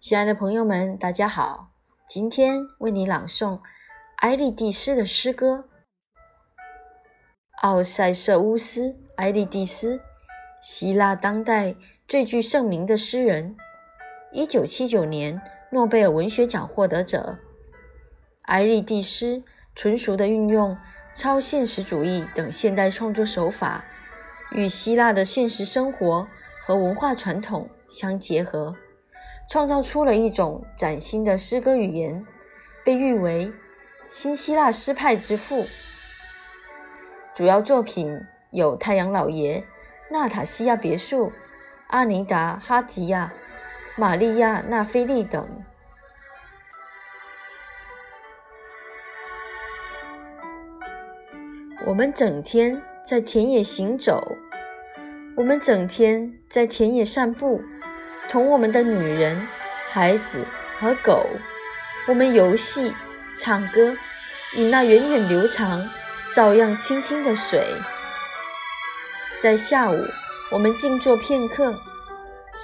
亲爱的朋友们，大家好！今天为你朗诵埃利蒂斯的诗歌。奥塞瑟乌斯·埃利蒂斯，希腊当代最具盛名的诗人，一九七九年诺贝尔文学奖获得者。埃利蒂斯纯熟地运用超现实主义等现代创作手法，与希腊的现实生活和文化传统相结合。创造出了一种崭新的诗歌语言，被誉为新希腊诗派之父。主要作品有《太阳老爷》《纳塔西亚别墅》《阿尼达哈吉亚》《玛利亚纳菲利》等。我们整天在田野行走，我们整天在田野散步。同我们的女人、孩子和狗，我们游戏、唱歌，饮那源远流长、照样清新的水。在下午，我们静坐片刻，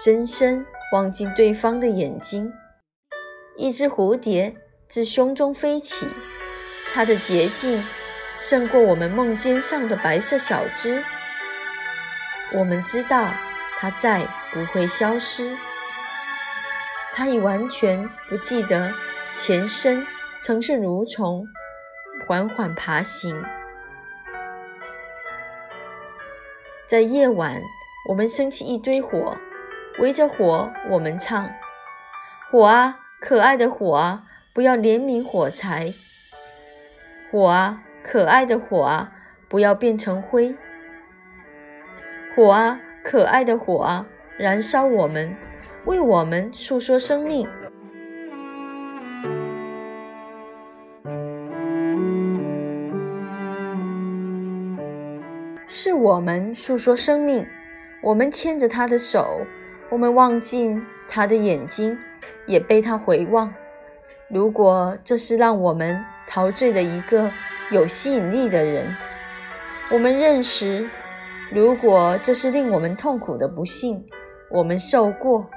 深深望进对方的眼睛。一只蝴蝶自胸中飞起，它的洁净胜过我们梦尖上的白色小枝。我们知道。它再不会消失。他已完全不记得前身曾是蠕虫，缓缓爬行。在夜晚，我们升起一堆火，围着火，我们唱：“火啊，可爱的火啊，不要怜悯火柴。火啊，可爱的火啊，不要变成灰。火啊。”可爱的火啊，燃烧我们，为我们诉说生命。是我们诉说生命，我们牵着他的手，我们望进他的眼睛，也被他回望。如果这是让我们陶醉的一个有吸引力的人，我们认识。如果这是令我们痛苦的不幸，我们受过。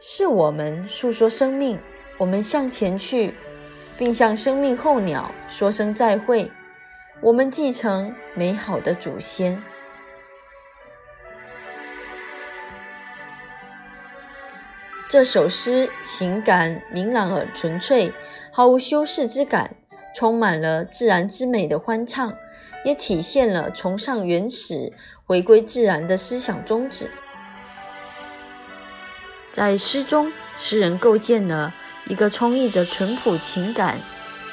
是我们诉说生命，我们向前去，并向生命候鸟说声再会。我们继承美好的祖先。这首诗情感明朗而纯粹，毫无修饰之感，充满了自然之美的欢唱。也体现了崇尚原始、回归自然的思想宗旨。在诗中，诗人构建了一个充溢着淳朴情感，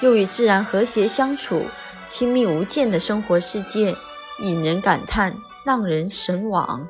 又与自然和谐相处、亲密无间的生活世界，引人感叹，让人神往。